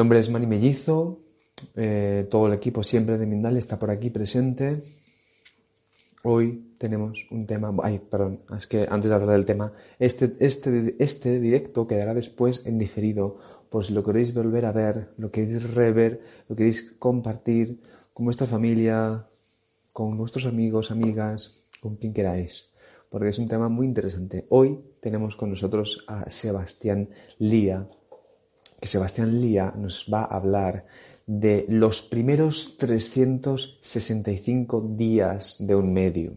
Nombre es Mani Mellizo, eh, todo el equipo siempre de Mindal está por aquí presente. Hoy tenemos un tema, ay, perdón, es que antes de hablar del tema, este, este, este directo quedará después en diferido, por si lo queréis volver a ver, lo queréis rever, lo queréis compartir con vuestra familia, con vuestros amigos, amigas, con quien queráis, porque es un tema muy interesante. Hoy tenemos con nosotros a Sebastián Lía, Sebastián Lía nos va a hablar de los primeros 365 días de un medium.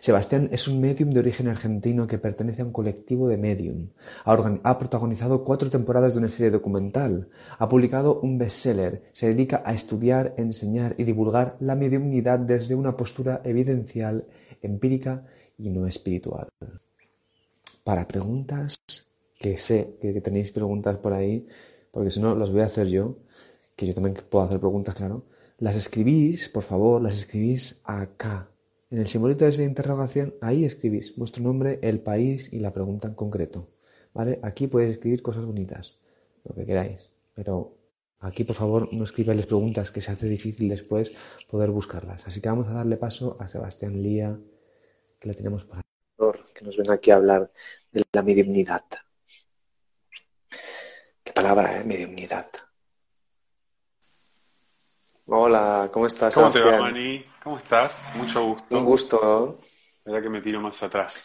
Sebastián es un medium de origen argentino que pertenece a un colectivo de medium. Ha, protagonizado cuatro temporadas de una serie documental. Ha publicado un bestseller. Se dedica a estudiar, enseñar y divulgar la mediumnidad desde una postura evidencial, empírica y no espiritual. Para preguntas que sé que, tenéis preguntas por ahí, porque si no las voy a hacer yo, que yo también puedo hacer preguntas, claro. Las escribís, por favor, las escribís acá. En el simbolito de esa interrogación, ahí escribís vuestro nombre, el país y la pregunta en concreto. ¿Vale? Aquí podéis escribir cosas bonitas, lo que queráis. Pero aquí, por favor, no escribáis preguntas, que se hace difícil después poder buscarlas. Así que vamos a darle paso a Sebastián Lía, que le tenemos por ahí. Que nos venga aquí a hablar de la mediunidad palabra, ¿eh? Mediunidad. Hola, ¿cómo estás? ¿Cómo te va, Mani? ¿Cómo estás? Mucho gusto. Un gusto. Verdad que me tiro más atrás.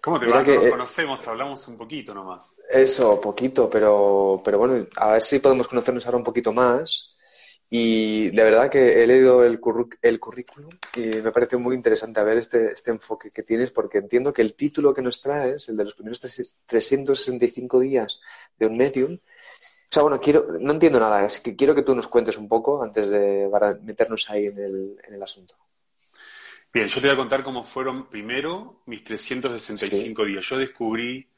¿Cómo te va? Que, nos eh, conocemos, hablamos un poquito nomás. Eso, poquito, pero, pero bueno, a ver si podemos conocernos ahora un poquito más. Y de verdad que he leído el, el currículum y me parece muy interesante ver este, este enfoque que tienes, porque entiendo que el título que nos traes, el de los primeros 365 días de un medium, o sea, bueno, quiero, no entiendo nada, así que quiero que tú nos cuentes un poco antes de meternos ahí en el, en el asunto. Bien, yo te voy a contar cómo fueron primero mis 365 días. Yo descubrí,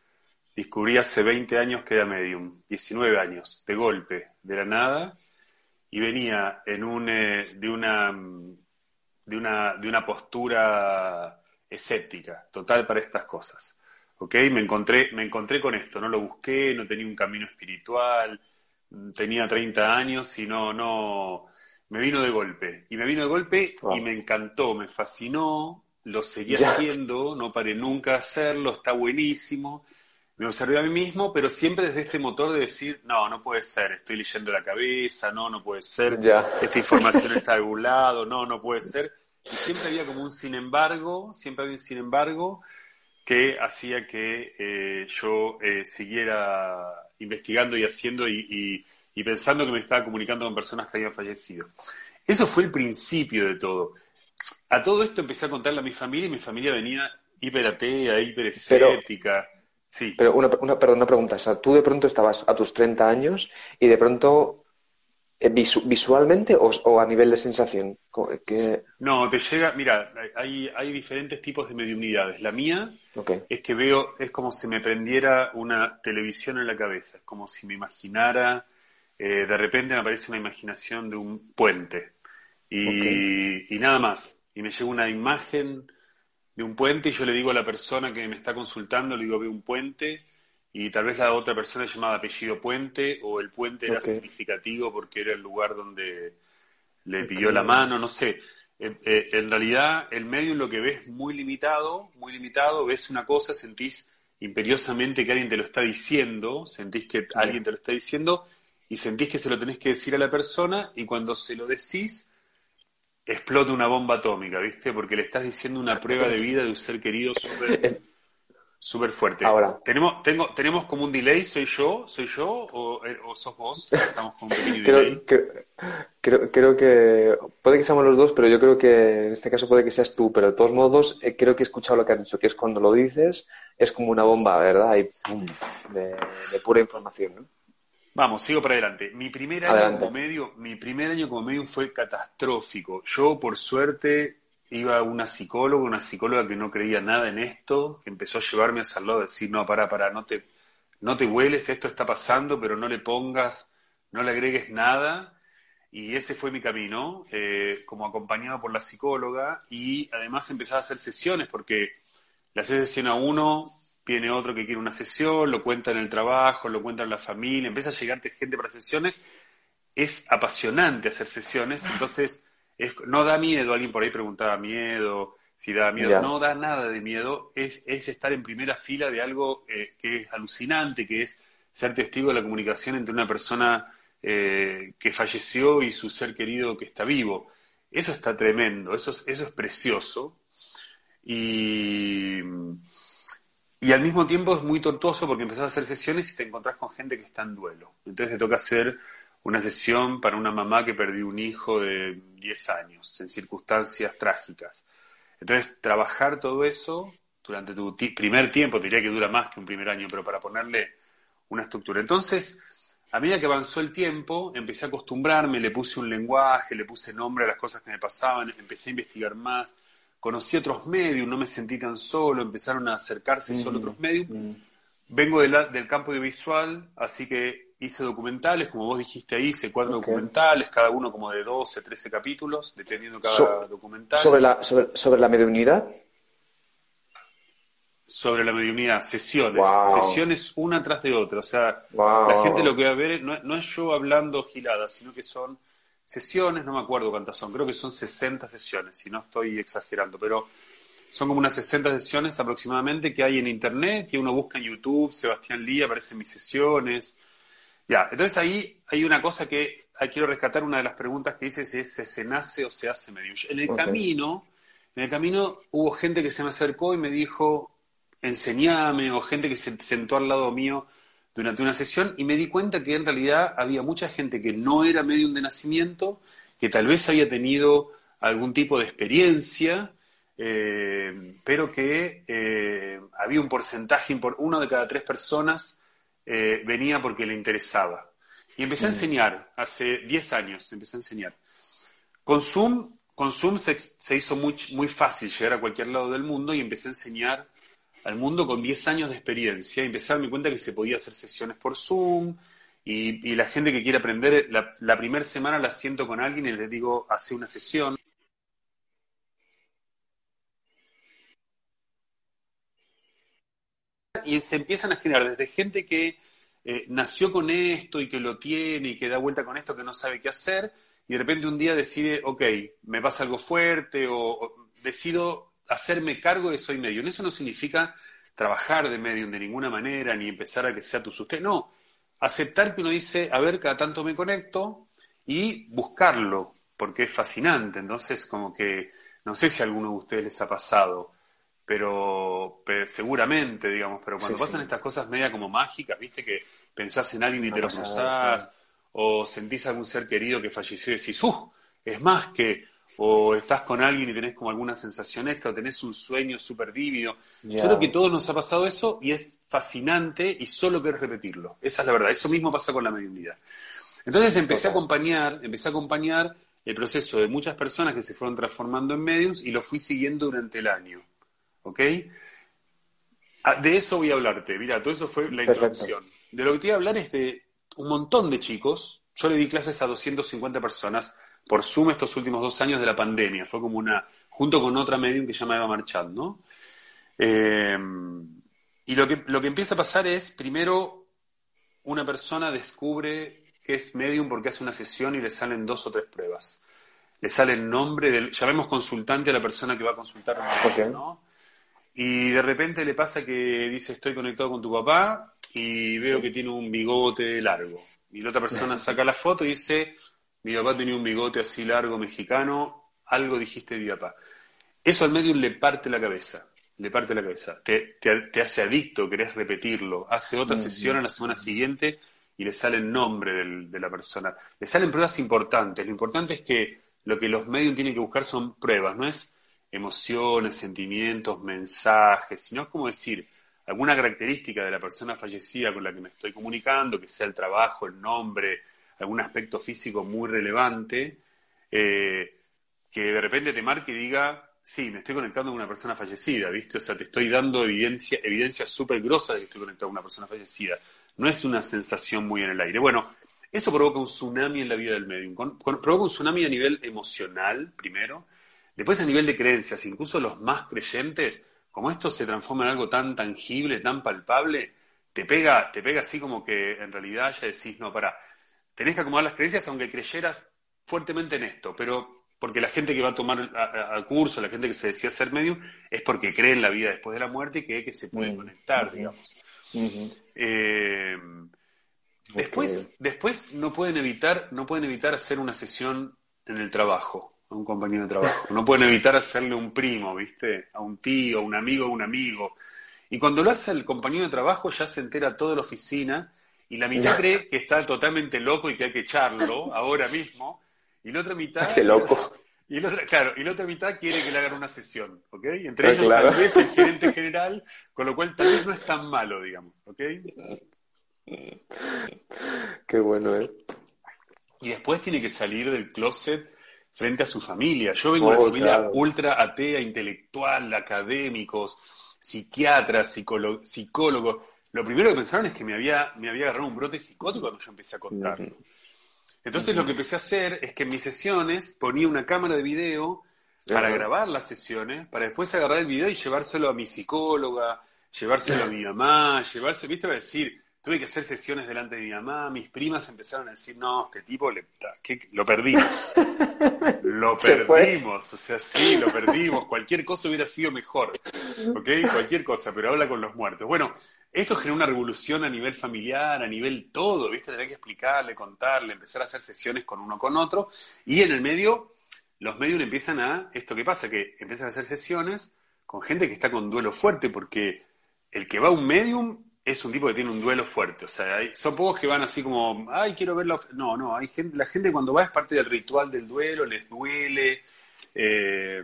descubrí hace 20 años que era medium, 19 años, de golpe, de la nada y venía en un, eh, de, una, de, una, de una postura escéptica, total para estas cosas. ¿Ok? Me encontré, me encontré con esto, no lo busqué, no tenía un camino espiritual, tenía 30 años y no, no, me vino de golpe. Y me vino de golpe y me encantó, me fascinó, lo seguí haciendo, no paré nunca hacerlo, está buenísimo me observé a mí mismo, pero siempre desde este motor de decir, no, no puede ser, estoy leyendo la cabeza, no, no puede ser, esta información está de algún lado, no, no puede ser. Y siempre había como un sin embargo, siempre había un sin embargo que hacía que eh, yo eh, siguiera investigando y haciendo y, pensando que me estaba comunicando con personas que habían fallecido. Eso fue el principio de todo. A todo esto empecé a contarle a mi familia y mi familia venía hiperatea, hiperescéptica. Sí. Pero una, una, perdón, una pregunta. O sea, tú de pronto estabas a tus 30 años y de pronto eh, visualmente o, a nivel de sensación? No, te llega, mira, hay, hay diferentes tipos de mediunidades. La mía es que veo, es como si me prendiera una televisión en la cabeza, es como si me imaginara, eh, de repente me aparece una imaginación de un puente y, y nada más. Y me llega una imagen de un puente y yo le digo a la persona que me está consultando, le digo, veo un puente y tal vez la otra persona llamaba apellido puente o el puente era significativo porque era el lugar donde le pilló la mano, no sé. Eh, eh, en realidad el medio lo que ves es muy limitado, muy limitado, ves una cosa, sentís imperiosamente que alguien te lo está diciendo, sentís que alguien te lo está diciendo y sentís que se lo tenés que decir a la persona y cuando se lo decís explota una bomba atómica, ¿viste? Porque le estás diciendo una prueba de vida de un ser querido súper súper fuerte. Ahora. ¿Tenemos, tengo, ¿Tenemos como un delay? ¿Soy yo? ¿Soy yo? ¿O, eh, o sos vos? Estamos con un pequeño delay. Creo, creo, creo, que puede que seamos los dos, pero yo creo que en este caso puede que seas tú. Pero de todos modos, eh, creo que he escuchado lo que has dicho, que es cuando lo dices, es como una bomba, ¿verdad? Y pum, de, de pura información, ¿no? Vamos, sigo para adelante. Mi primer año Adelante. como medio, mi primer año como medium fue catastrófico. Yo, por suerte, iba a una psicóloga, una psicóloga que no creía nada en esto, que empezó a llevarme hacia el lado de decir, no, para, para, no te, no te hueles, esto está pasando, pero no le pongas, no le agregues nada. Y ese fue mi camino, eh, como acompañado por la psicóloga, y además empezaba a hacer sesiones, porque le haces sesión a uno, viene otro que quiere una sesión, lo cuenta en el trabajo, lo cuenta en la familia, empieza a llegarte gente para sesiones. Es apasionante hacer sesiones, entonces es, no da miedo. Alguien por ahí preguntaba miedo, si da miedo. Ya. No da nada de miedo, es, es estar en primera fila de algo eh, que es alucinante, que es ser testigo de la comunicación entre una persona eh, que falleció y su ser querido que está vivo. Eso está tremendo, eso es, eso es precioso. Y, y al mismo tiempo es muy tortuoso porque empezás a hacer sesiones y te encontrás con gente que está en duelo. Entonces te toca hacer una sesión para una mamá que perdió un hijo de 10 años en circunstancias trágicas. Entonces, trabajar todo eso durante tu primer tiempo, te diría que dura más que un primer año, pero para ponerle una estructura. Entonces, a medida que avanzó el tiempo, empecé a acostumbrarme, le puse un lenguaje, le puse nombre a las cosas que me pasaban, empecé a investigar más, conocí otros medios, no me sentí tan solo, empezaron a acercarse solo otros medios. Vengo de la- del campo audiovisual, así que hice documentales, como vos dijiste ahí, hice cuatro documentales, cada uno como de 12, 13 capítulos, dependiendo cada So- documental. Sobre la, sobre, sobre la mediunidad. sobre la mediunidad, sesiones, Wow. sesiones una tras de otra. O sea, Wow. la gente lo que va a ver no, no es yo hablando giladas, sino que son sesiones, no me acuerdo cuántas son, creo que son 60 sesiones, si no estoy exagerando, pero son como unas 60 sesiones aproximadamente que hay en internet, que uno busca en YouTube, Sebastián Lía, aparecen mis sesiones. Ya, entonces ahí hay una cosa que ahí quiero rescatar, una de las preguntas que dices es, ¿se, se nace o se hace medium? En el camino, en el camino hubo gente que se me acercó y me dijo, enseñame, o gente que se sentó al lado mío durante una sesión y me di cuenta que en realidad había mucha gente que no era medium de nacimiento, que tal vez había tenido algún tipo de experiencia, eh, pero que eh, había un porcentaje, uno de cada tres personas eh, venía porque le interesaba. Y empecé a enseñar, hace 10 años empecé a enseñar. Con Zoom, con Zoom se, se hizo muy, muy fácil llegar a cualquier lado del mundo y empecé a enseñar al mundo con 10 años de experiencia. Y empecé a darme cuenta que se podía hacer sesiones por Zoom y, la gente que quiere aprender, la, primera semana la siento con alguien y les digo, hace una sesión. Y se empiezan a generar desde gente que eh, nació con esto y que lo tiene y que da vuelta con esto que no sabe qué hacer y de repente un día decide, ok, me pasa algo fuerte o decido hacerme cargo de soy medium. Eso no significa trabajar de medium de ninguna manera ni empezar a que sea tu sustento. No, aceptar que uno dice, a ver, cada tanto me conecto y buscarlo, porque es fascinante. Entonces, como que, no sé si a alguno de ustedes les ha pasado, pero, pero seguramente, digamos, pero cuando Sí, pasan sí. estas cosas media como mágicas, viste que pensás en alguien y te lo cruzás, o sentís algún ser querido que falleció y decís, ¡uh! Es más que, o estás con alguien y tenés como alguna sensación extra, o tenés un sueño súper vívido. Yo creo que todos nos ha pasado eso y es fascinante y solo querés repetirlo. Esa es la verdad. Eso mismo pasa con la mediunidad. Entonces empecé a acompañar, empecé a acompañar el proceso de muchas personas que se fueron transformando en mediums y lo fui siguiendo durante el año. ¿Ok? Ah, De eso voy a hablarte. Mira, todo eso fue la Perfecto. introducción. De lo que te voy a hablar es de un montón de chicos. Yo le di clases a 250 personas por Zoom estos últimos dos años de la pandemia. Fue como una, junto con otra medium que se llama Eva Marchand, ¿no? Eh, y lo que, lo que empieza a pasar es, primero, una persona descubre que es medium porque hace una sesión y le salen dos o tres pruebas. Le sale el nombre del, llamemos consultante a la persona que va a consultar. ¿no? Y de repente le pasa que dice estoy conectado con tu papá y veo que tiene un bigote largo. Y la otra persona saca la foto y dice, mi papá tenía un bigote así largo mexicano, algo dijiste de mi papá. Eso al medium le parte la cabeza. le parte la cabeza. Te, te, hace adicto, querés repetirlo. Hace otra sesión a la semana siguiente y le sale el nombre de la persona. Le salen pruebas importantes. Lo importante es que lo que los medios tienen que buscar son pruebas, no es emociones, sentimientos, mensajes, sino es como decir alguna característica de la persona fallecida con la que me estoy comunicando, que sea el trabajo, el nombre, algún aspecto físico muy relevante, eh, que de repente te marque y diga, sí, me estoy conectando con una persona fallecida, ¿viste? O sea, te estoy dando evidencia, evidencia súper grosa de que estoy conectado con una persona fallecida. No es una sensación muy en el aire. Bueno, eso provoca un tsunami en la vida del medium. provoca un tsunami a nivel emocional, primero. Después a nivel de creencias, incluso los más creyentes, como esto se transforma en algo tan tangible, tan palpable, te pega, te pega así como que en realidad ya decís, no, para, tenés que acomodar las creencias aunque creyeras fuertemente en esto, pero porque la gente que va a tomar a, curso, la gente que se decía ser medium, es porque cree en la vida después de la muerte y cree que se puede conectar, digamos. Eh, después, después no pueden evitar, no pueden evitar hacer una sesión en el trabajo, a un compañero de trabajo. No pueden evitar hacerle un primo, ¿viste? A un tío, a un amigo, a un amigo. Y cuando lo hace el compañero de trabajo ya se entera toda la oficina y la mitad cree que está totalmente loco y que hay que echarlo ahora mismo y la otra mitad... loco. Y la otra, claro, y la otra mitad quiere que le hagan una sesión, ¿ok? Entre ah, ellos tal vez el gerente general, con lo cual tal vez no es tan malo, digamos, ¿ok? Qué bueno, ¿eh? Y después tiene que salir del closet frente a su familia. Yo vengo de una oh, familia ultra atea, intelectual, académicos, psiquiatras, psicólogos. Lo primero que pensaron es que me había, me había agarrado un brote psicótico cuando yo empecé a contarlo. Entonces lo que empecé a hacer es que en mis sesiones ponía una cámara de video para grabar las sesiones, para después agarrar el video y llevárselo a mi psicóloga, llevárselo a mi mamá, llevárselo, viste, para decir, tuve que hacer sesiones delante de mi mamá, mis primas empezaron a decir, no, este tipo le, lo perdimos. lo perdimos, o sea, sí, lo perdimos, cualquier cosa hubiera sido mejor, ¿ok? Cualquier cosa, pero habla con los muertos. Bueno, esto genera una revolución a nivel familiar, a nivel todo, ¿viste? Tener que explicarle, contarle, empezar a hacer sesiones con uno con otro, y en el medio, los medios empiezan a, esto que pasa, que empiezan a hacer sesiones con gente que está con duelo fuerte, porque el que va a un medium es un tipo que tiene un duelo fuerte. O sea, hay, son pocos que van así como, ay, quiero verlo. No, no, hay gente, la gente cuando va es parte del ritual del duelo, les duele. Eh,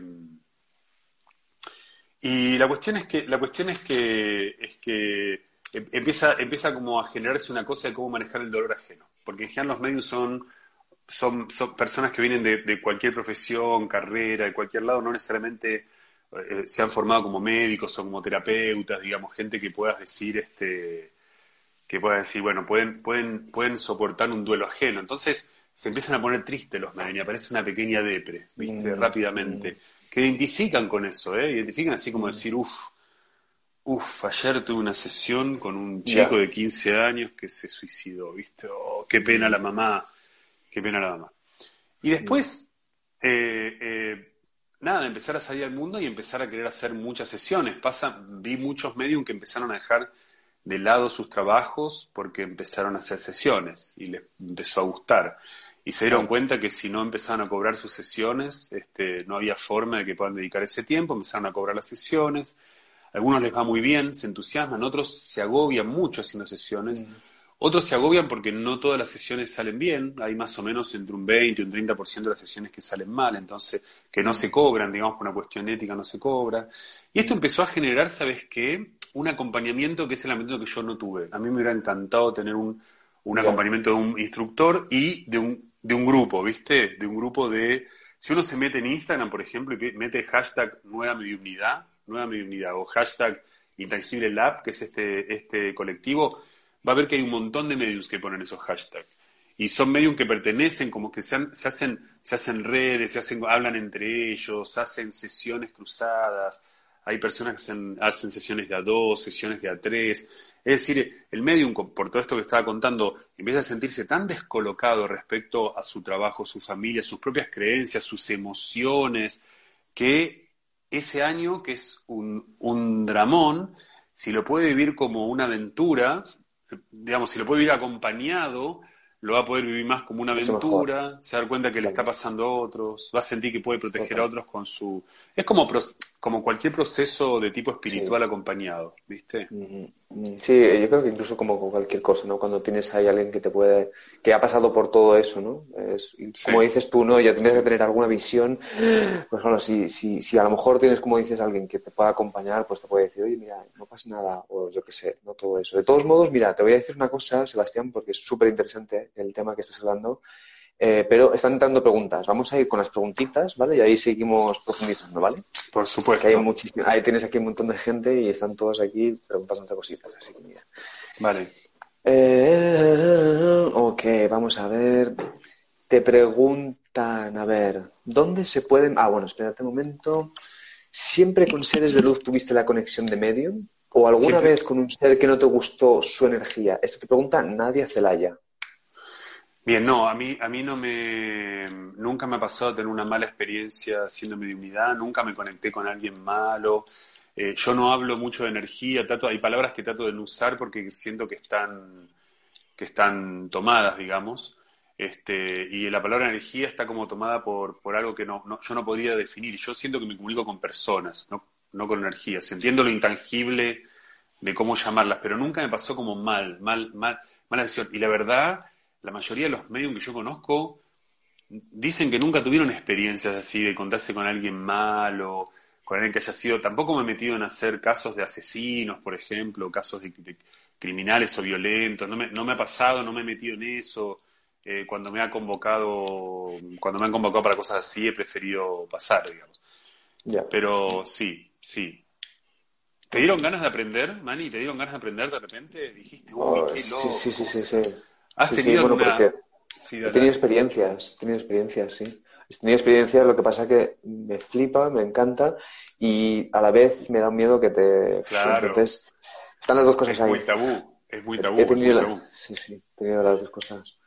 y la cuestión es que, la cuestión es que, es que em, empieza, empieza como a generarse una cosa de cómo manejar el dolor ajeno. Porque en general los medios son, son, son personas que vienen de, de cualquier profesión, carrera, de cualquier lado, no necesariamente eh, se han formado como médicos o como terapeutas, digamos, gente que puedas decir, este, que pueda decir, bueno, pueden, pueden, pueden soportar un duelo ajeno. Entonces se empiezan a poner tristes los y aparece una pequeña depre, ¿viste? Mm, Rápidamente. Mm. Que identifican con eso, ¿eh? Identifican así como decir, uff, uff, ayer tuve una sesión con un chico de 15 años que se suicidó, ¿viste? Oh, qué pena la mamá, qué pena la mamá. Y después, eh, eh, nada, empezar a salir al mundo y empezar a querer hacer muchas sesiones. Pasa, vi muchos medios que empezaron a dejar de lado sus trabajos porque empezaron a hacer sesiones y les empezó a gustar. Y se dieron cuenta que si no empezaban a cobrar sus sesiones, este, no había forma de que puedan dedicar ese tiempo, empezaron a cobrar las sesiones. algunos les va muy bien, se entusiasman, otros se agobian mucho haciendo sesiones. Mm. Otros se agobian porque no todas las sesiones salen bien, hay más o menos entre un 20 y un 30% de las sesiones que salen mal, entonces que no se cobran, digamos, por una cuestión ética no se cobra. Y esto empezó a generar, ¿sabes qué? Un acompañamiento que es el acompañamiento que yo no tuve. A mí me hubiera encantado tener un, acompañamiento de un instructor y de un, de un grupo, ¿viste? De un grupo de... Si uno se mete en Instagram, por ejemplo, y mete hashtag nueva mediunidad, nueva mediunidad, o hashtag intangible lab, que es este, este colectivo, va a ver que hay un montón de medios que ponen esos hashtags. Y son medios que pertenecen, como que se, hacen, se hacen redes, se hacen, hablan entre ellos, hacen sesiones cruzadas. Hay personas que hacen, hacen sesiones de a dos, sesiones de a tres. Es decir, el medium, por todo esto que estaba contando, empieza a sentirse tan descolocado respecto a su trabajo, su familia, sus propias creencias, sus emociones, que ese año, que es un, un dramón, si lo puede vivir como una aventura, digamos, si lo puede vivir acompañado lo va a poder vivir más como una aventura, se va a dar cuenta que le está pasando a otros, va a sentir que puede proteger a otros con su... Es como, como cualquier proceso de tipo espiritual acompañado, ¿viste? Sí, yo creo que incluso como con cualquier cosa, ¿no? Cuando tienes ahí alguien que te puede, que ha pasado por todo eso, ¿no? Es, Como dices tú, ¿no? Ya tienes que tener alguna visión, pues bueno, si, si, si a lo mejor tienes, como dices, alguien que te pueda acompañar, pues te puede decir, oye, mira, no pasa nada, o yo qué sé, no todo eso. De todos modos, mira, te voy a decir una cosa, Sebastián, porque es súper interesante el tema que estás hablando. Eh, pero están entrando preguntas. Vamos a ir con las preguntitas, ¿vale? Y ahí seguimos profundizando, ¿vale? Por supuesto. hay muchísimo, ahí tienes aquí un montón de gente y están todos aquí preguntando cositas, así que mira. Vale. Eh, ok, vamos a ver. Te preguntan, a ver, ¿dónde se pueden...? Ah, bueno, espérate un momento. ¿Siempre con seres de luz tuviste la conexión de medium? ¿O alguna vez con un ser que no te gustó su energía? Esto te pregunta Nadia Celaya. Bien, no, a mí, a mí no me, nunca me ha pasado tener una mala experiencia haciendo mediunidad, nunca me conecté con alguien malo. Eh, yo no hablo mucho de energía, trato, hay palabras que trato de no usar porque siento que están, que están tomadas, digamos. Este, y la palabra energía está como tomada por, por algo que no, yo no podría definir. Yo siento que me comunico con personas, no, no con energías. Entiendo lo intangible de cómo llamarlas, pero nunca me pasó como mal, mal, mal, mala decisión. Y la verdad la mayoría de los medios que yo conozco dicen que nunca tuvieron experiencias así de contarse con alguien malo, con alguien que haya sido. Tampoco me he metido en hacer casos de asesinos, por ejemplo, casos de, criminales o violentos. No me, no me, ha pasado, no me he metido en eso. Eh, cuando me ha convocado, cuando me han convocado para cosas así, he preferido pasar, digamos. Pero sí, sí. ¿Te dieron ganas de aprender, Manny? ¿Te dieron ganas de aprender de repente? Dijiste, uy, oh, qué loco. Sí, sí, sí, sí. ¿Has tenido bueno, porque he tenido experiencias, he tenido experiencias, sí. He tenido experiencias, lo que pasa que me flipa, me encanta y a la vez me da miedo que te... Claro. Entonces, están las dos cosas es ahí. Muy tabú, es muy tabú. He tenido, tabú. Sí, sí, he tenido las dos cosas.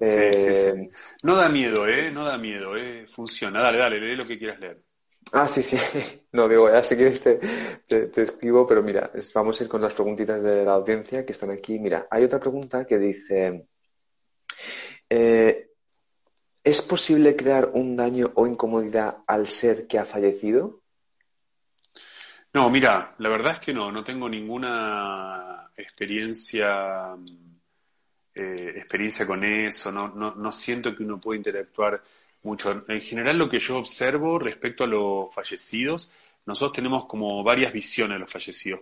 Sí. No da miedo, ¿eh? No da miedo, ¿eh? Funciona. Dale, dale, lee lo que quieras leer. Ah, sí, sí. No, digo, ya si quieres te, te, escribo, pero mira, vamos a ir con las preguntitas de la audiencia que están aquí. Mira, hay otra pregunta que dice, eh, ¿es posible crear un daño o incomodidad al ser que ha fallecido? No, mira, la verdad es que no, no tengo ninguna experiencia, eh, experiencia con eso, no, no, no siento que uno pueda interactuar mucho. En general lo que yo observo respecto a los fallecidos, nosotros tenemos como varias visiones de los fallecidos.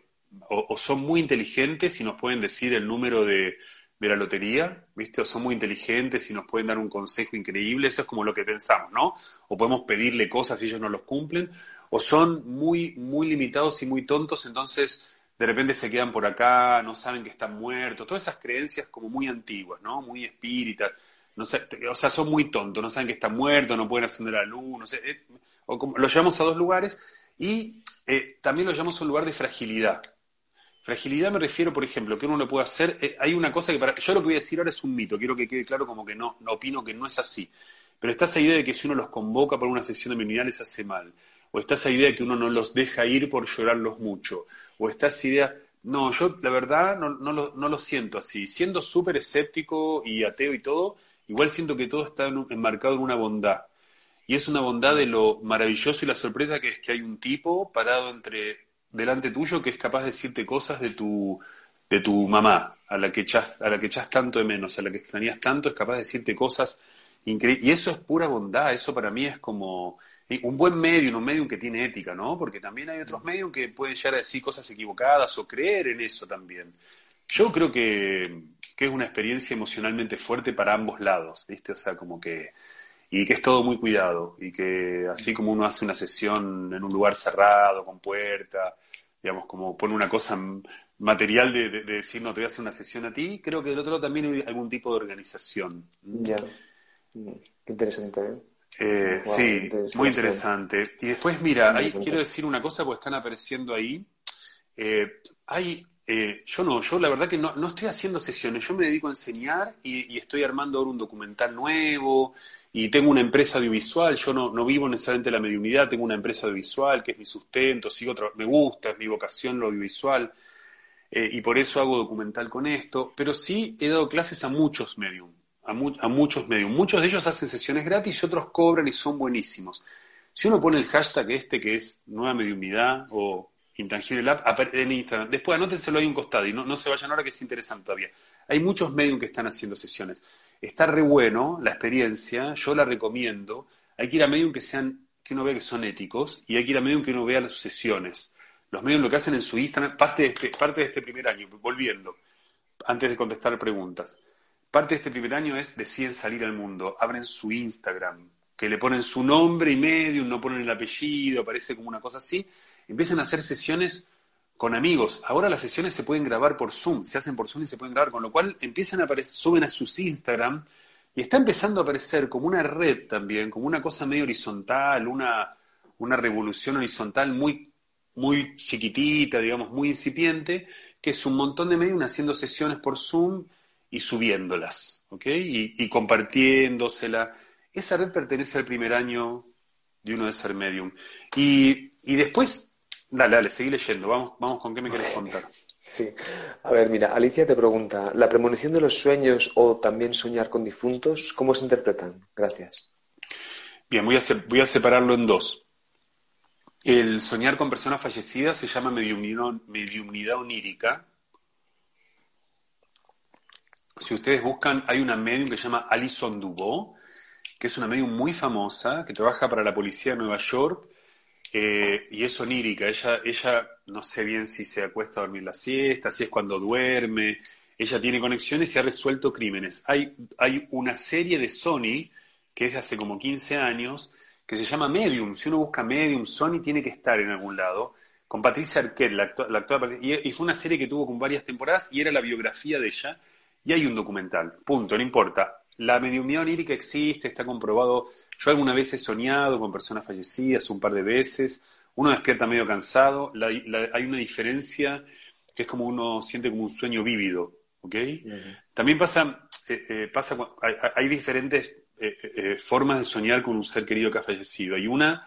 O, son muy inteligentes y nos pueden decir el número de, la lotería, ¿viste? O son muy inteligentes y nos pueden dar un consejo increíble, eso es como lo que pensamos, ¿no? O podemos pedirle cosas y ellos no los cumplen, o son muy, muy limitados y muy tontos, entonces de repente se quedan por acá, no saben que están muertos, todas esas creencias como muy antiguas, ¿no? Muy espíritas no sé, o sea, son muy tontos, no saben que está muerto, no pueden ascender la luz, no sé, eh, o como, lo llevamos a dos lugares y eh, también lo llevamos a un lugar de fragilidad. Fragilidad me refiero, por ejemplo, que uno lo puede hacer, eh, hay una cosa que para, yo lo que voy a decir ahora es un mito, quiero que quede claro como que no, no opino que no es así, pero está esa idea de que si uno los convoca para una sesión de meninidad les hace mal, o está esa idea de que uno no los deja ir por llorarlos mucho, o está esa idea, no, yo la verdad no, no, lo, no lo siento así, siendo súper escéptico y ateo y todo, igual siento que todo está enmarcado en una bondad. Y es una bondad de lo maravilloso y la sorpresa que es que hay un tipo parado entre delante tuyo que es capaz de decirte cosas de tu de tu mamá, a la que echas, a la que echas tanto de menos, a la que extrañas tanto, es capaz de decirte cosas increíbles. Y eso es pura bondad, eso para mí es como un buen medio, un medium que tiene ética, ¿no? Porque también hay otros medios que pueden llegar a decir cosas equivocadas o creer en eso también. Yo creo que, que es una experiencia emocionalmente fuerte para ambos lados, ¿viste? O sea, como que... Y que es todo muy cuidado y que así como uno hace una sesión en un lugar cerrado, con puerta, digamos, como pone una cosa material de, decir, no, te voy a hacer una sesión a ti, creo que del otro lado también hay algún tipo de organización. Ya. Qué interesante, ¿eh? eh sí, muy interesante. Y después, mira, ahí quiero decir una cosa, porque están apareciendo ahí. Eh, hay eh, yo no, yo la verdad que no, no, estoy haciendo sesiones, yo me dedico a enseñar y, estoy armando ahora un documental nuevo y tengo una empresa audiovisual, yo no, no vivo necesariamente la mediunidad, tengo una empresa audiovisual que es mi sustento, sigo me gusta, es mi vocación lo audiovisual eh, y por eso hago documental con esto, pero sí he dado clases a muchos medium, a, muchos medios. Muchos de ellos hacen sesiones gratis y otros cobran y son buenísimos. Si uno pone el hashtag este que es nueva mediunidad o intangible lab en Instagram, después anótenselo ahí un costado y no, no se vayan ahora que es interesante todavía. Hay muchos medios que están haciendo sesiones. Está re bueno la experiencia, yo la recomiendo. Hay que ir a medios que sean, que uno vea que son éticos y hay que ir a medios que uno vea las sesiones. Los medios lo que hacen en su Instagram, parte de este, parte de este primer año, volviendo, antes de contestar preguntas. Parte de este primer año es deciden salir al mundo, abren su Instagram, que le ponen su nombre y medio, no ponen el apellido, aparece como una cosa así, empiezan a hacer sesiones con amigos. Ahora las sesiones se pueden grabar por Zoom, se hacen por Zoom y se pueden grabar, con lo cual empiezan a aparecer, suben a sus Instagram y está empezando a aparecer como una red también, como una cosa medio horizontal, una, una revolución horizontal muy, muy chiquitita, digamos, muy incipiente, que es un montón de medios haciendo sesiones por Zoom y subiéndolas, ¿ok? Y, y compartiéndosela. Esa red pertenece al primer año de uno de ser medium. Y, y después Dale, dale, seguí leyendo. Vamos, vamos con qué me querés contar. Sí. A ver, mira, Alicia te pregunta, ¿la premonición de los sueños o también soñar con difuntos, cómo se interpretan? Gracias. Bien, voy a, voy a separarlo en dos. El soñar con personas fallecidas se llama mediumnidad, onírica. Si ustedes buscan, hay una medium que se llama Alison Dubó, que es una medium muy famosa, que trabaja para la policía de Nueva York eh, y es onírica, ella, ella no sé bien si se acuesta a dormir la siesta, si es cuando duerme, ella tiene conexiones y ha resuelto crímenes. Hay, hay una serie de Sony, que es de hace como 15 años, que se llama Medium. Si uno busca Medium, Sony tiene que estar en algún lado, con Patricia Arquette, la, actual, y, y, fue una serie que tuvo con varias temporadas y era la biografía de ella, y hay un documental, punto, no importa. La mediumidad onírica existe, está comprobado yo alguna vez he soñado con personas fallecidas, un par de veces. Uno despierta medio cansado. hay una diferencia que es como uno siente como un sueño vívido. ¿ok? También pasa, eh, eh, pasa hay, diferentes eh, formas de soñar con un ser querido que ha fallecido. Hay una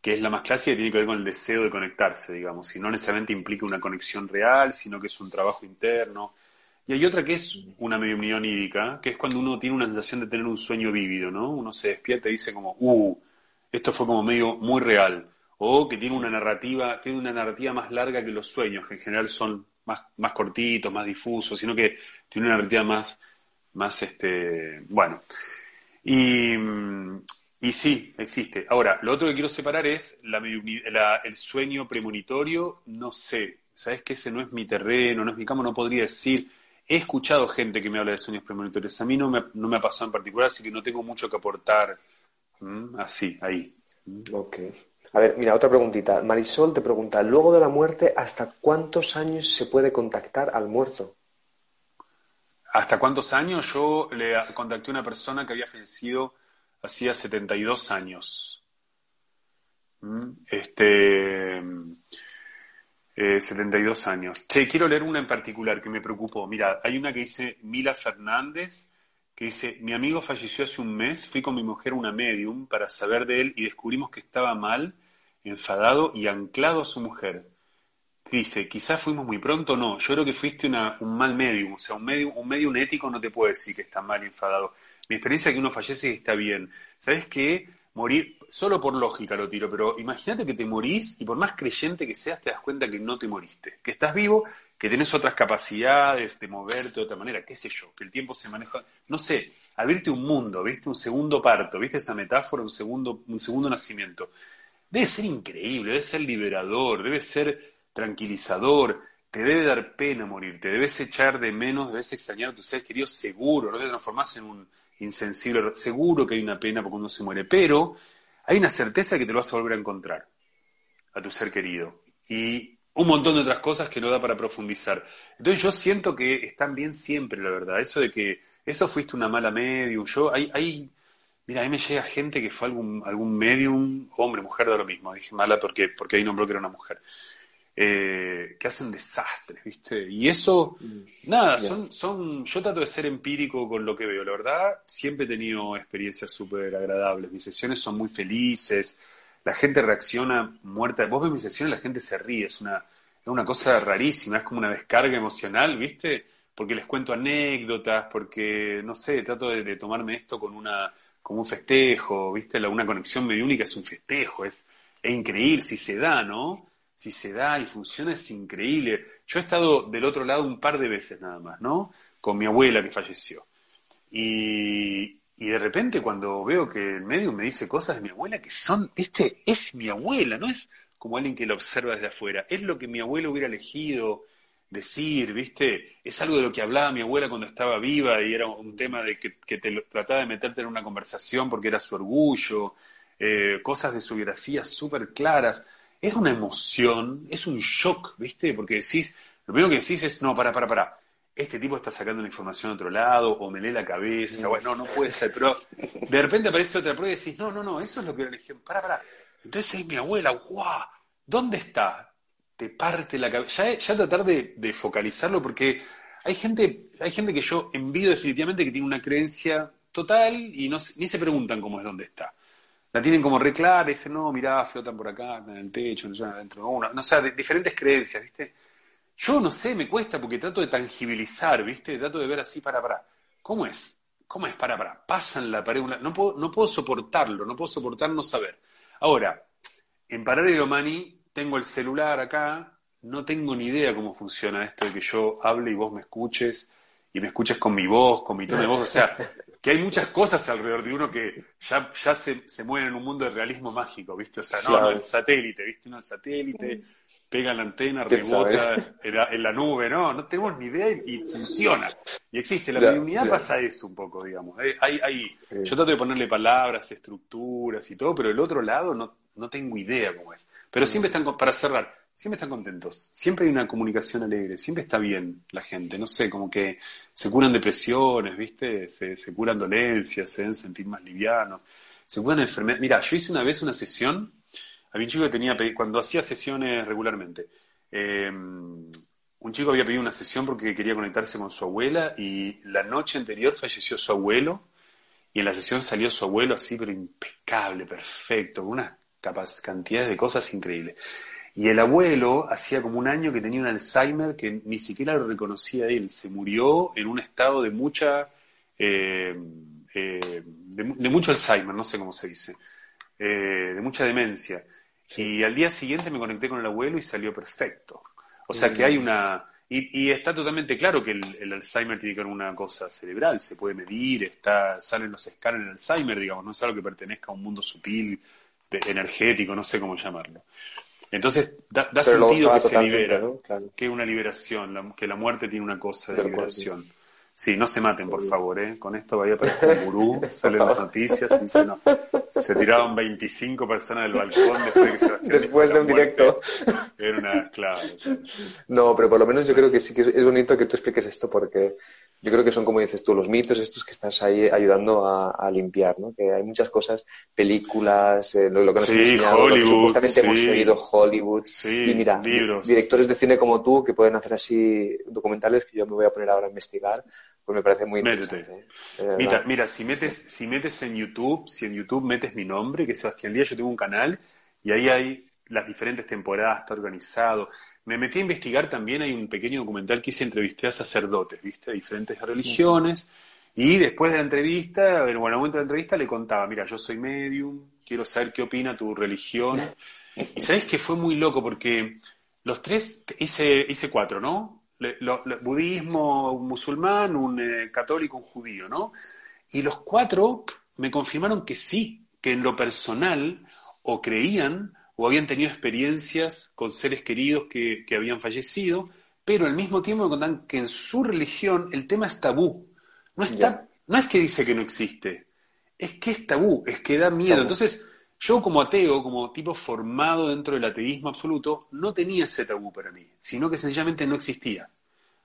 que es la más clásica, que tiene que ver con el deseo de conectarse, digamos, y no necesariamente implica una conexión real, sino que es un trabajo interno. Y hay otra que es una mediumnidad onírica, que es cuando uno tiene una sensación de tener un sueño vívido, ¿no? Uno se despierta y dice como, uh, esto fue como medio muy real. O que tiene una narrativa, tiene una narrativa más larga que los sueños, que en general son más, más cortitos, más difusos, sino que tiene una narrativa más, más este, bueno. Y, y sí, existe. Ahora, lo otro que quiero separar es la, el sueño premonitorio, no sé, sabes que ese no es mi terreno, no es mi campo, no podría decir He escuchado gente que me habla de sueños premonitorios. A mí no me, no me ha pasado en particular, así que no tengo mucho que aportar así, ahí. Ok. A ver, mira, otra preguntita. Marisol te pregunta, luego de la muerte, ¿hasta cuántos años se puede contactar al muerto? ¿Hasta cuántos años? Yo le contacté a una persona que había fallecido hacía 72 años. Este, 72 eh, años. Che, quiero leer una en particular que me preocupó. Mira, hay una que dice Mila Fernández, que dice, mi amigo falleció hace un mes, fui con mi mujer a una medium para saber de él y descubrimos que estaba mal, enfadado y anclado a su mujer. Dice, quizás fuimos muy pronto, no, yo creo que fuiste un mal medium, o sea, un medium, un medium ético no te puede decir que está mal enfadado. Mi experiencia es que uno fallece y está bien. ¿Sabes qué? Morir, solo por lógica lo tiro, pero imagínate que te morís y por más creyente que seas te das cuenta que no te moriste, que estás vivo, que tenés otras capacidades de moverte de otra manera, qué sé yo, que el tiempo se maneja, no sé, abrirte un mundo, viste un segundo parto, viste esa metáfora, un segundo, un segundo nacimiento. Debe ser increíble, debe ser liberador, debe ser tranquilizador, te debe dar pena morir, te debes echar de menos, debes extrañar a tus seres queridos seguro, no te transformás en un insensible. Seguro que hay una pena porque uno se muere, pero hay una certeza de que te lo vas a volver a encontrar a tu ser querido. Y un montón de otras cosas que no da para profundizar. Entonces yo siento que están bien siempre, la verdad. Eso de que eso fuiste una mala medium. Yo, hay, hay, mira, a mí me llega gente que fue algún, algún medium, hombre, mujer, da lo mismo. Dije mala porque, porque ahí nombró que era una mujer. Eh, que hacen desastres, ¿viste? Y eso, mm. Nada, son, son, yo trato de ser empírico con lo que veo, la verdad, siempre he tenido experiencias súper agradables, mis sesiones son muy felices, la gente reacciona muerta, vos ves mis sesiones, la gente se ríe, es una, es una cosa rarísima, es como una descarga emocional, ¿viste? porque les cuento anécdotas, porque, no sé, trato de, de tomarme esto con una como un festejo, ¿viste? La, una conexión mediúnica es un festejo, es, es increíble, si se da, ¿no? Si se da y funciona es increíble. Yo he estado del otro lado un par de veces nada más, ¿no? Con mi abuela que falleció. Y, de repente cuando veo que el medium me dice cosas de mi abuela que son, este es mi abuela, no es como alguien que lo observa desde afuera, es lo que mi abuela hubiera elegido decir, ¿viste? Es algo de lo que hablaba mi abuela cuando estaba viva y era un tema de que, que te trataba de meterte en una conversación porque era su orgullo, eh, cosas de su biografía súper claras. Es una emoción, es un shock, ¿viste? Porque decís, lo primero que decís es, no, para, para, para este tipo está sacando la información de otro lado, o me lee la cabeza, bueno, no, no puede ser, pero de repente aparece otra prueba y decís, no, no, no, eso es lo que le dije, para, para. Entonces es mi abuela, guau, ¿dónde está? Te parte la cabeza. Ya, tratar de, focalizarlo, porque hay gente, hay gente que yo envidio definitivamente que tiene una creencia total y no, ni se preguntan cómo es dónde está. La tienen como re clara, dicen, no, mirá, flotan por acá, en el techo, dentro de una, no sé, de, diferentes creencias, ¿viste? Yo no sé, me cuesta porque trato de tangibilizar, ¿viste? Trato de ver así para para. ¿Cómo es? ¿Cómo es para para? Pasan la pared. No, puedo, no puedo soportarlo, no puedo soportar no saber. Ahora, en Paralelo Mani tengo el celular acá, no tengo ni idea cómo funciona esto de que yo hable y vos me escuches, y me escuches con mi voz, con mi tono de voz. O sea, que hay muchas cosas alrededor de uno que ya, ya se, se mueven en un mundo de realismo mágico, ¿viste? O sea, no, claro. el satélite, ¿viste? No el satélite pega la antena, rebota en la, en la, nube, no, no tenemos ni idea y, funciona. Y existe. La mediunidad yeah. pasa eso un poco, digamos. Hay, hay, sí. Yo trato de ponerle palabras, estructuras y todo, pero el otro lado no, no tengo idea cómo es. Pero sí. siempre están, para cerrar, siempre están contentos. Siempre hay una comunicación alegre, siempre está bien la gente. No sé, como que se curan depresiones, ¿viste? Se, se curan dolencias, se deben sentir más livianos, se curan enfermedades. Mira, yo hice una vez una sesión había un chico que tenía, cuando hacía sesiones regularmente, eh, un chico había pedido una sesión porque quería conectarse con su abuela y la noche anterior falleció su abuelo y en la sesión salió su abuelo así, pero impecable, perfecto, con unas cantidades de cosas increíbles. Y el abuelo hacía como un año que tenía un Alzheimer que ni siquiera lo reconocía él, se murió en un estado de mucha, eh, eh, de, de, mucho Alzheimer, no sé cómo se dice, eh, de mucha demencia. Sí. Y al día siguiente me conecté con el abuelo y salió perfecto. O sea que hay una... Y, y está totalmente claro que el, el, Alzheimer tiene que ver una cosa cerebral, se puede medir, está, salen los escáneres del Alzheimer, digamos, no es algo que pertenezca a un mundo sutil, de, energético, no sé cómo llamarlo. Entonces da, da sentido que se libera, ¿no? claro. que es una liberación, la, que la muerte tiene una cosa de liberación. Sí, no se maten, por favor, ¿eh? Con esto vaya para el gurú, salen las noticias y dicen, no, se tiraron 25 personas del balcón después de que se Después de un directo. Era una, claro. No, pero por lo menos yo creo que sí que es bonito que tú expliques esto porque yo creo que son, como dices tú, los mitos estos que estás ahí ayudando a, a limpiar, ¿no? Que hay muchas cosas, películas, eh, lo, lo, que nos sí, enseñado, Hollywood, lo que supuestamente sí. hemos oído, Hollywood. Sí, y mira, libros. directores de cine como tú que pueden hacer así documentales que yo me voy a poner ahora a investigar pues me parece muy interesante. ¿eh? Mira, mira, si metes, si metes en YouTube, si en YouTube metes mi nombre, que Sebastián Díaz, yo tengo un canal y ahí hay las diferentes temporadas, está organizado. Me metí a investigar también, hay un pequeño documental que hice, entrevisté a sacerdotes, ¿viste? De diferentes religiones. Y después de la entrevista, bueno, al momento de la entrevista le contaba, mira, yo soy medium, quiero saber qué opina tu religión. Y sabes que fue muy loco porque los tres, hice, hice cuatro, ¿no? Lo, budismo, un musulmán, un eh, católico, un judío, ¿no? Y los cuatro me confirmaron que sí, que en lo personal o creían o habían tenido experiencias con seres queridos que, que habían fallecido, pero al mismo tiempo me contaban que en su religión el tema es tabú. No, está, no es que dice que no existe, es que es tabú, es que da miedo. Tabú. Entonces, yo como ateo, como tipo formado dentro del ateísmo absoluto, no tenía ese tabú para mí, sino que sencillamente no existía.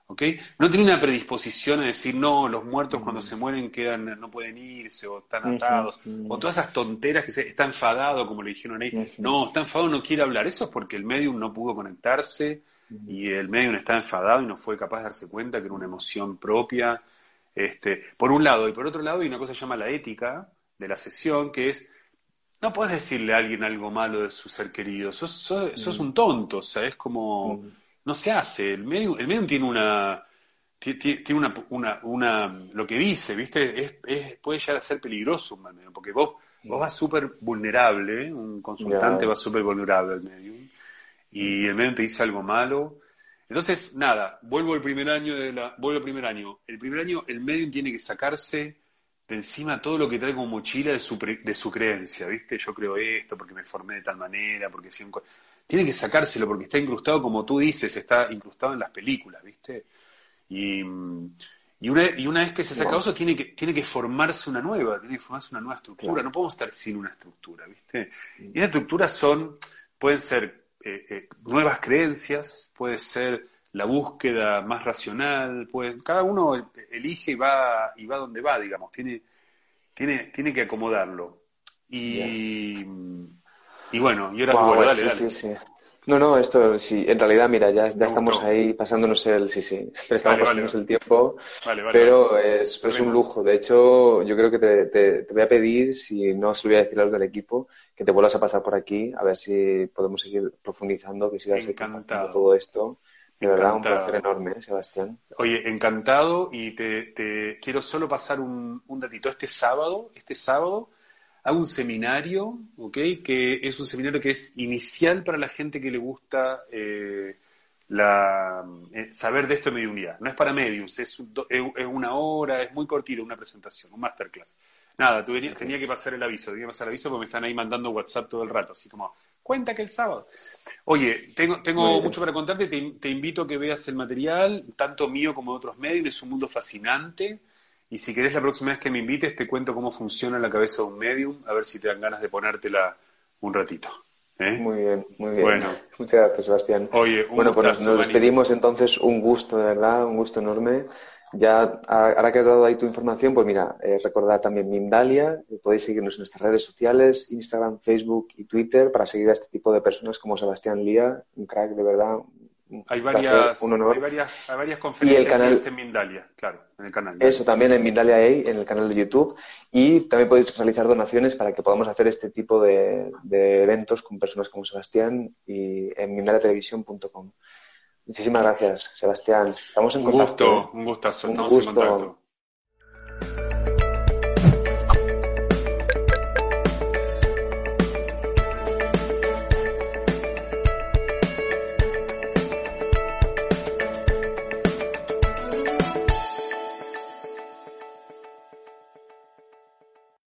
¿Ok? No tenía una predisposición a decir, no, los muertos cuando se mueren quedan, no pueden irse, o están atados, o todas esas tonteras que se, está enfadado, como le dijeron ahí, no, está enfadado, no quiere hablar. Eso es porque el medium no pudo conectarse y el medium está enfadado y no fue capaz de darse cuenta que era una emoción propia. Este, por un lado, y por otro lado hay una cosa que se llama la ética de la sesión, que es no puedes decirle a alguien algo malo de su ser querido, sos, sos, sos un tonto, o sea, es como, no se hace, el medium, el medium tiene una, tiene una, una, una, lo que dice, ¿viste? Es, es, puede llegar a ser peligroso un mal medium, porque vos, vos vas súper vulnerable, un consultante va súper vulnerable al medium, y el medium te dice algo malo. Entonces, nada, vuelvo al primer año de la, vuelvo al primer año. El primer año el medium tiene que sacarse de encima todo lo que trae como mochila de su, de su creencia, ¿viste? Yo creo esto porque me formé de tal manera, porque si tiene que sacárselo porque está incrustado, como tú dices, está incrustado en las películas, ¿viste? Y, y, una, y una vez que se saca eso, tiene que, tiene que formarse una nueva, tiene que formarse una nueva estructura. No podemos estar sin una estructura, ¿viste? Y esas estructuras son, pueden ser eh, eh, nuevas creencias, puede ser la búsqueda más racional, pues cada uno elige y va, y va donde va, digamos, tiene, tiene, tiene que acomodarlo. Y, y bueno, y ahora wow, dale, sí, Sí, sí. No, no, esto sí, en realidad, mira, ya, ya estamos ahí pasándonos el, sí, sí, estamos pasándonos el tiempo, pero es, es, un lujo. De hecho, yo creo que te, te, te, voy a pedir, si no se lo voy a decir a los del equipo, que te vuelvas a pasar por aquí, a ver si podemos seguir profundizando, que sigas todo esto. De verdad, un placer enorme, ¿eh, Sebastián. Oye, encantado y te, quiero solo pasar un, un, datito. Este sábado, este sábado, hago un seminario, ¿ok? Que es un seminario que es inicial para la gente que le gusta eh, la, eh, saber de esto de mediunidad. No es para mediums, es, es, una hora, es muy cortito, una presentación, un masterclass. Nada, tú tenía que pasar el aviso, tenía que pasar el aviso porque me están ahí mandando WhatsApp todo el rato, así como, cuenta que el sábado. Oye, tengo, tengo mucho para contarte, te, invito a que veas el material, tanto mío como de otros medios, es un mundo fascinante. Y si querés la próxima vez que me invites, te cuento cómo funciona la cabeza de un medium, a ver si te dan ganas de ponértela un ratito. ¿eh? Muy bien, muy bien. Bueno. Muchas gracias, Sebastián. Oye, bueno, pues nos despedimos entonces. Un gusto, de verdad, un gusto enorme. Ya, ahora que has dado ahí tu información, pues mira, eh, recordar también Mindalia, podéis seguirnos en nuestras redes sociales, Instagram, Facebook y Twitter, para seguir a este tipo de personas como Sebastián Lía, un crack de verdad. hay varias, Hay varias, hay varias conferencias en Mindalia, claro, en el canal. Eso también en Mindalia AI, en el canal de YouTube. Y también podéis realizar donaciones para que podamos hacer este tipo de, de eventos con personas como Sebastián y en mindaliatelevisión.com. Muchísimas gracias, Sebastián. Estamos en un contacto. Gusto, un gustazo. Estamos en contacto.